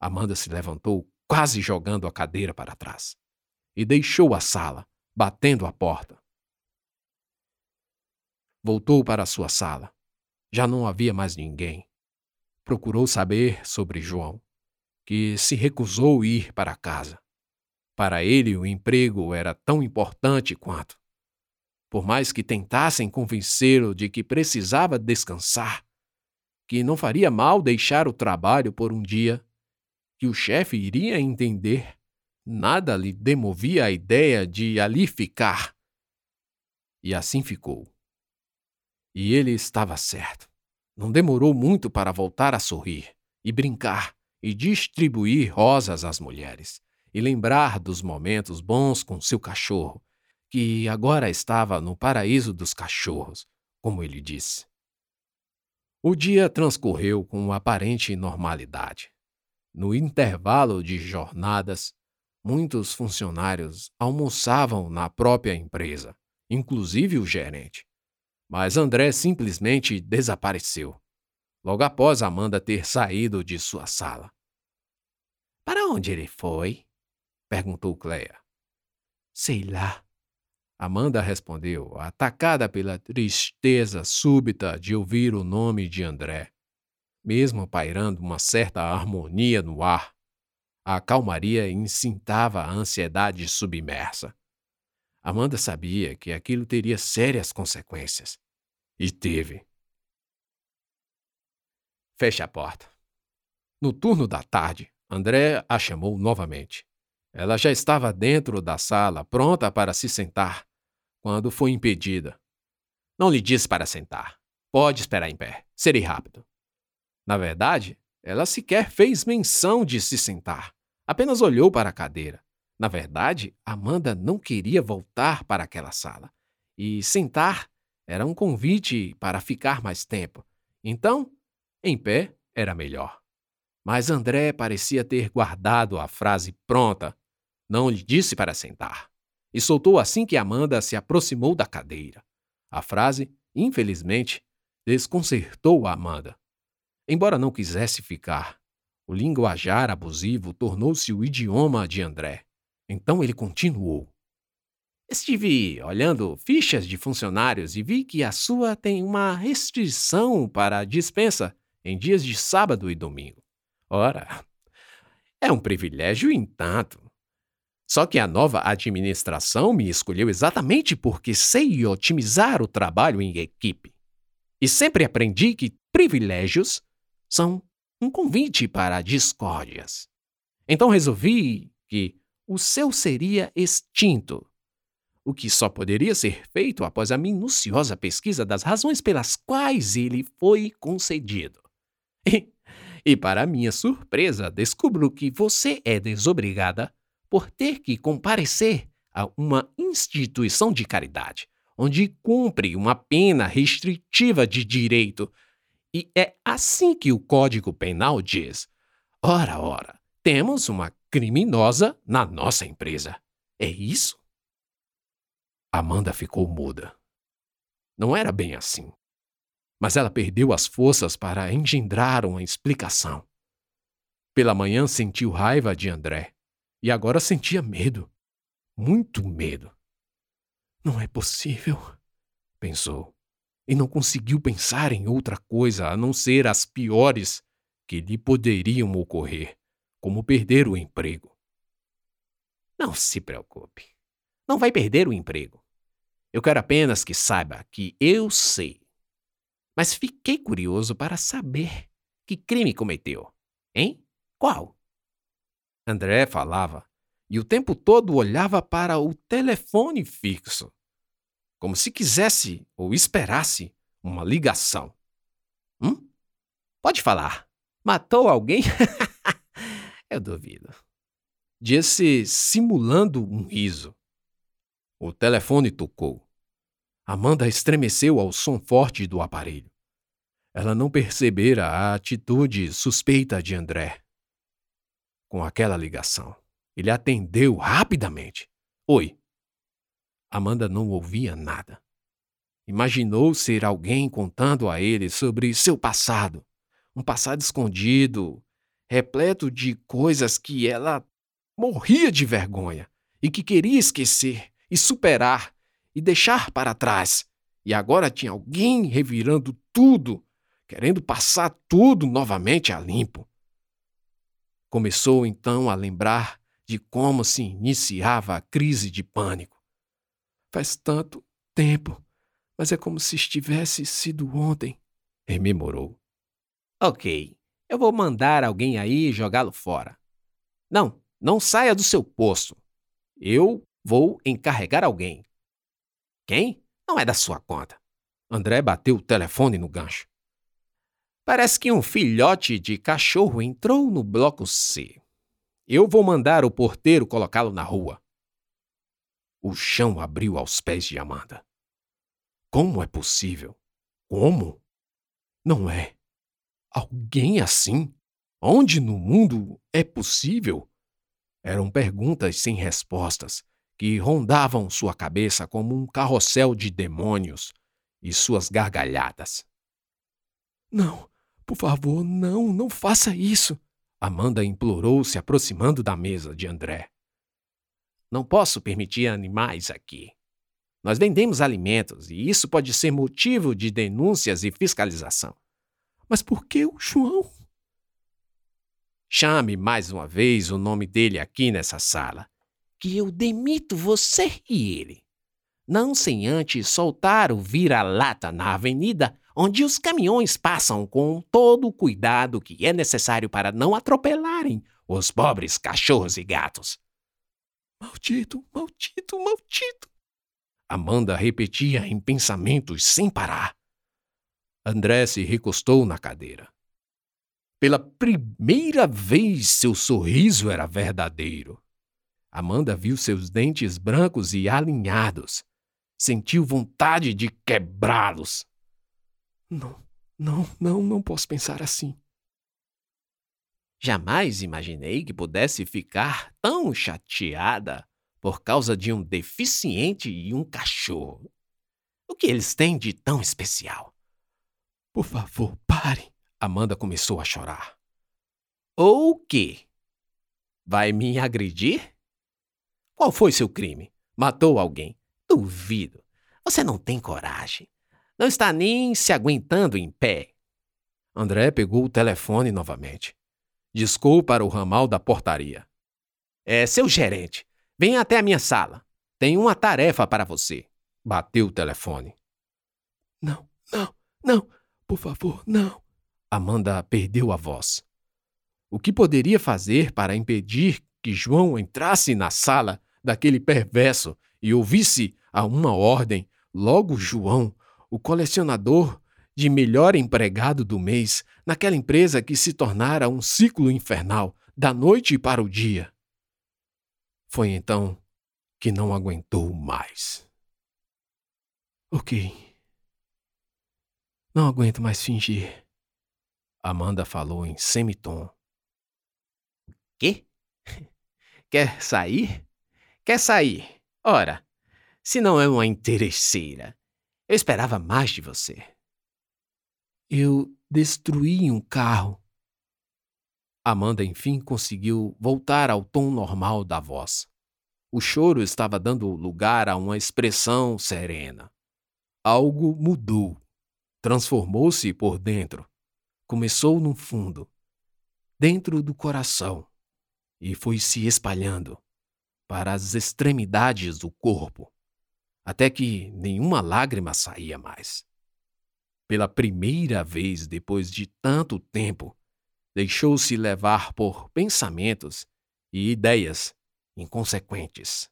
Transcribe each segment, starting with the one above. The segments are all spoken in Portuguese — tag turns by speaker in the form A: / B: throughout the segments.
A: Amanda se levantou, quase jogando a cadeira para trás, e deixou a sala, batendo a porta. Voltou para sua sala. Já não havia mais ninguém. Procurou saber sobre João, que se recusou ir para casa. Para ele, o emprego era tão importante quanto. Por mais que tentassem convencê-lo de que precisava descansar, que não faria mal deixar o trabalho por um dia, que o chefe iria entender, nada lhe demovia a ideia de ali ficar. E assim ficou. E ele estava certo. Não demorou muito para voltar a sorrir, e brincar, e distribuir rosas às mulheres, e lembrar dos momentos bons com seu cachorro, que agora estava no paraíso dos cachorros, como ele disse. O dia transcorreu com aparente normalidade. No intervalo de jornadas, muitos funcionários almoçavam na própria empresa, inclusive o gerente. Mas André simplesmente desapareceu, logo após Amanda ter saído de sua sala. Para onde ele foi? perguntou Cleia. Sei lá. Amanda respondeu, atacada pela tristeza súbita de ouvir o nome de André. Mesmo pairando uma certa harmonia no ar, a calmaria incitava a ansiedade submersa. Amanda sabia que aquilo teria sérias consequências. E teve. Feche a porta. No turno da tarde, André a chamou novamente. Ela já estava dentro da sala, pronta para se sentar, quando foi impedida. Não lhe disse para sentar. Pode esperar em pé. Serei rápido. Na verdade, ela sequer fez menção de se sentar. Apenas olhou para a cadeira. Na verdade, Amanda não queria voltar para aquela sala. E sentar era um convite para ficar mais tempo. Então, em pé era melhor. Mas André parecia ter guardado a frase pronta. Não lhe disse para sentar. E soltou assim que Amanda se aproximou da cadeira. A frase, infelizmente, desconcertou a Amanda. Embora não quisesse ficar, o linguajar abusivo tornou-se o idioma de André. Então ele continuou. Estive olhando fichas de funcionários e vi que a sua tem uma restrição para dispensa em dias de sábado e domingo. Ora, é um privilégio em tanto. Só que a nova administração me escolheu exatamente porque sei otimizar o trabalho em equipe. E sempre aprendi que privilégios são um convite para discórdias. Então resolvi que o seu seria extinto, o que só poderia ser feito após a minuciosa pesquisa das razões pelas quais ele foi concedido. E, e para minha surpresa, descubro que você é desobrigada por ter que comparecer a uma instituição de caridade, onde cumpre uma pena restritiva de direito. E é assim que o Código Penal diz: ora, ora, temos uma criminosa na nossa empresa. É isso? Amanda ficou muda. Não era bem assim. Mas ela perdeu as forças para engendrar uma explicação. Pela manhã sentiu raiva de André e agora sentia medo. Muito medo. Não é possível, pensou, e não conseguiu pensar em outra coisa a não ser as piores que lhe poderiam ocorrer como perder o emprego. Não se preocupe. Não vai perder o emprego. Eu quero apenas que saiba que eu sei. Mas fiquei curioso para saber que crime cometeu. Hein? Qual? André falava e o tempo todo olhava para o telefone fixo, como se quisesse ou esperasse uma ligação. Hum? Pode falar. Matou alguém? Eu duvido. Disse simulando um riso. O telefone tocou. Amanda estremeceu ao som forte do aparelho. Ela não percebera a atitude suspeita de André. Com aquela ligação, ele atendeu rapidamente. Oi. Amanda não ouvia nada. Imaginou ser alguém contando a ele sobre seu passado, um passado escondido repleto de coisas que ela morria de vergonha e que queria esquecer e superar e deixar para trás. E agora tinha alguém revirando tudo, querendo passar tudo novamente a limpo. Começou então a lembrar de como se iniciava a crise de pânico. Faz tanto tempo, mas é como se estivesse sido ontem, rememorou.
B: Ok, eu vou mandar alguém aí jogá-lo fora. Não, não saia do seu posto. Eu vou encarregar alguém. Quem? Não é da sua conta.
A: André bateu o telefone no gancho.
B: Parece que um filhote de cachorro entrou no bloco C. Eu vou mandar o porteiro colocá-lo na rua.
A: O chão abriu aos pés de Amanda. Como é possível? Como? Não é. Alguém assim? Onde no mundo é possível? Eram perguntas sem respostas que rondavam sua cabeça como um carrossel de demônios e suas gargalhadas. Não, por favor, não, não faça isso. Amanda implorou, se aproximando da mesa de André.
B: Não posso permitir animais aqui. Nós vendemos alimentos e isso pode ser motivo de denúncias e fiscalização.
A: Mas por que o João?
B: Chame mais uma vez o nome dele aqui nessa sala, que eu demito você e ele. Não sem antes soltar o vira-lata na avenida onde os caminhões passam com todo o cuidado que é necessário para não atropelarem os pobres cachorros e gatos.
A: Maldito, maldito, maldito! Amanda repetia em pensamentos sem parar. André se recostou na cadeira. Pela primeira vez, seu sorriso era verdadeiro. Amanda viu seus dentes brancos e alinhados. Sentiu vontade de quebrá-los. Não, não, não, não posso pensar assim.
B: Jamais imaginei que pudesse ficar tão chateada por causa de um deficiente e um cachorro. O que eles têm de tão especial?
A: Por favor, pare. Amanda começou a chorar.
B: O quê? Vai me agredir? Qual foi seu crime? Matou alguém? Duvido. Você não tem coragem. Não está nem se aguentando em pé.
A: André pegou o telefone novamente. Discou para o ramal da portaria.
B: É seu gerente. Venha até a minha sala. Tenho uma tarefa para você.
A: Bateu o telefone. Não, não, não. Por favor, não. Amanda perdeu a voz. O que poderia fazer para impedir que João entrasse na sala daquele perverso e ouvisse a uma ordem? Logo, João o colecionador de melhor empregado do mês naquela empresa que se tornara um ciclo infernal da noite para o dia. Foi então que não aguentou mais. Ok. Não aguento mais fingir. Amanda falou em semitom.
B: Quê? Quer sair? Quer sair? Ora, se não é uma interesseira, eu esperava mais de você.
A: Eu destruí um carro. Amanda enfim conseguiu voltar ao tom normal da voz. O choro estava dando lugar a uma expressão serena. Algo mudou. Transformou-se por dentro. Começou no fundo, dentro do coração, e foi se espalhando para as extremidades do corpo até que nenhuma lágrima saía mais. Pela primeira vez depois de tanto tempo, deixou-se levar por pensamentos e ideias inconsequentes.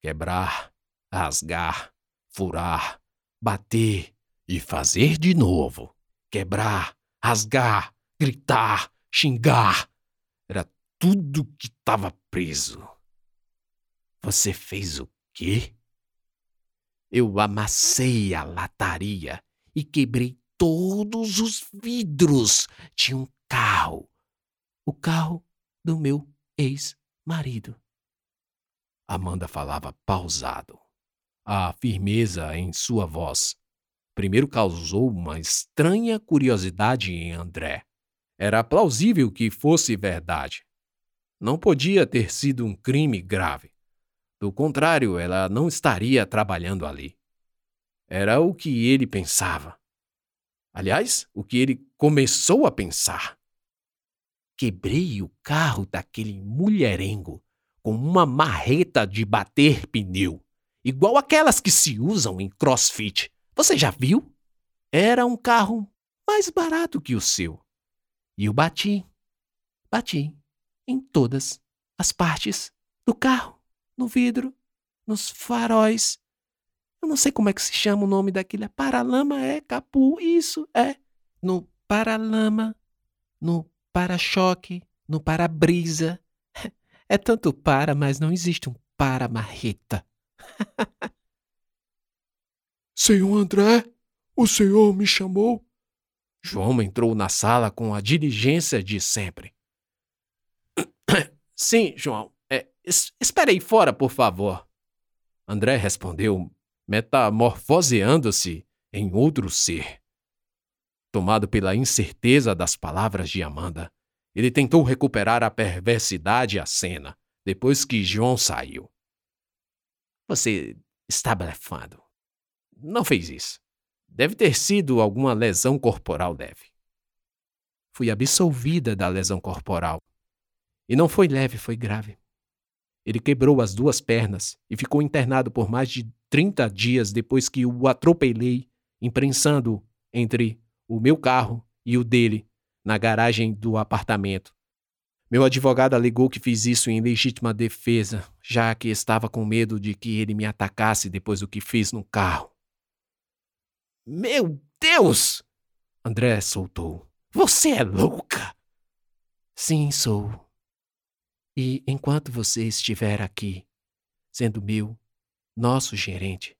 A: Quebrar, rasgar, furar, bater e fazer de novo. Quebrar, rasgar, gritar, xingar. Era tudo que estava preso. Você fez o quê? Eu amassei a lataria e quebrei todos os vidros de um carro. O carro do meu ex-marido. Amanda falava pausado. A firmeza em sua voz primeiro causou uma estranha curiosidade em André. Era plausível que fosse verdade. Não podia ter sido um crime grave. Do contrário, ela não estaria trabalhando ali. Era o que ele pensava. Aliás, o que ele começou a pensar. Quebrei o carro daquele mulherengo com uma marreta de bater pneu, igual aquelas que se usam em crossfit. Você já viu? Era um carro mais barato que o seu. E eu bati, bati em todas as partes do carro, no vidro, nos faróis. Eu não sei como é que se chama o nome daquele. Paralama é capu, isso é. No paralama, no para-choque, no para-brisa. É tanto para, mas não existe um para-marreta.
C: Senhor André, o senhor me chamou?
A: João entrou na sala com a diligência de sempre. Sim, João. É, es espere aí fora, por favor. André respondeu, metamorfoseando-se em outro ser. Tomado pela incerteza das palavras de Amanda, ele tentou recuperar a perversidade à cena, depois que João saiu. Você está blefando. Não fez isso. Deve ter sido alguma lesão corporal leve. Fui absolvida da lesão corporal. E não foi leve, foi grave. Ele quebrou as duas pernas e ficou internado por mais de 30 dias depois que o atropelei, imprensando entre o meu carro e o dele na garagem do apartamento. Meu advogado alegou que fiz isso em legítima defesa, já que estava com medo de que ele me atacasse depois do que fiz no carro. Meu Deus! André soltou. Você é louca! Sim, sou. E enquanto você estiver aqui, sendo meu, nosso gerente,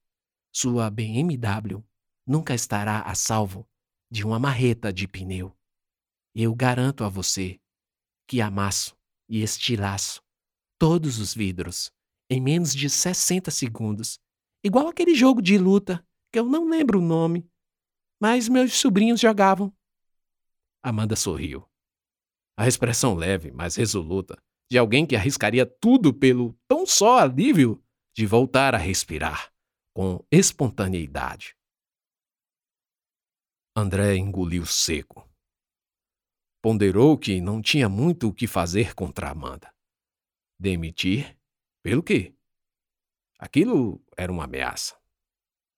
A: sua BMW nunca estará a salvo de uma marreta de pneu. Eu garanto a você que amasso e estilaço todos os vidros em menos de 60 segundos, igual aquele jogo de luta que eu não lembro o nome, mas meus sobrinhos jogavam. Amanda sorriu. A expressão leve, mas resoluta, de alguém que arriscaria tudo pelo tão só alívio de voltar a respirar com espontaneidade. André engoliu seco ponderou que não tinha muito o que fazer contra Amanda. Demitir? Pelo quê? Aquilo era uma ameaça.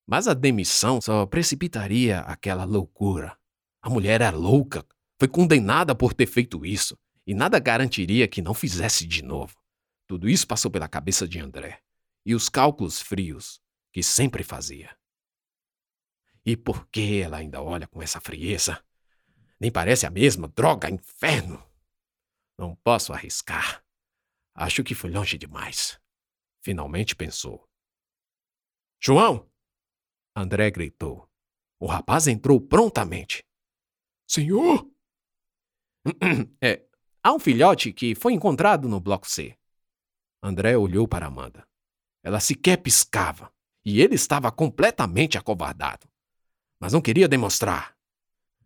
A: Mas a demissão só precipitaria aquela loucura. A mulher era louca, foi condenada por ter feito isso, e nada garantiria que não fizesse de novo. Tudo isso passou pela cabeça de André, e os cálculos frios que sempre fazia. E por que ela ainda olha com essa frieza? Nem parece a mesma. Droga, inferno! Não posso arriscar. Acho que foi longe demais. Finalmente pensou. João! André gritou. O rapaz entrou prontamente.
C: Senhor?
A: É, há um filhote que foi encontrado no bloco C. André olhou para Amanda. Ela sequer piscava, e ele estava completamente acovardado. Mas não queria demonstrar.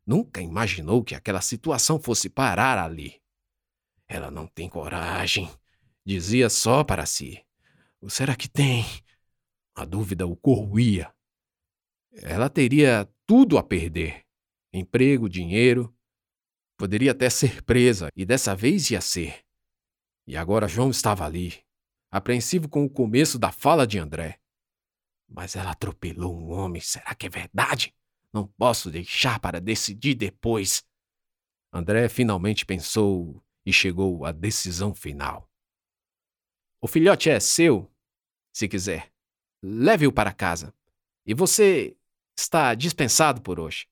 A: Nunca imaginou que aquela situação fosse parar ali. Ela não tem coragem, dizia só para si. Ou será que tem? A dúvida o corroía. Ela teria tudo a perder: emprego, dinheiro. Poderia até ser presa, e dessa vez ia ser. E agora João estava ali, apreensivo com o começo da fala de André. Mas ela atropelou um homem, será que é verdade? Não posso deixar para decidir depois. André finalmente pensou e chegou à decisão final. O filhote é seu, se quiser. Leve-o para casa. E você está dispensado por hoje.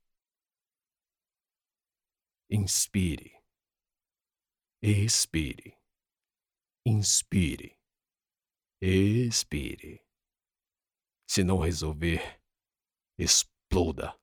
A: Inspire. Expire. Inspire. Expire. Se não resolver, exploda.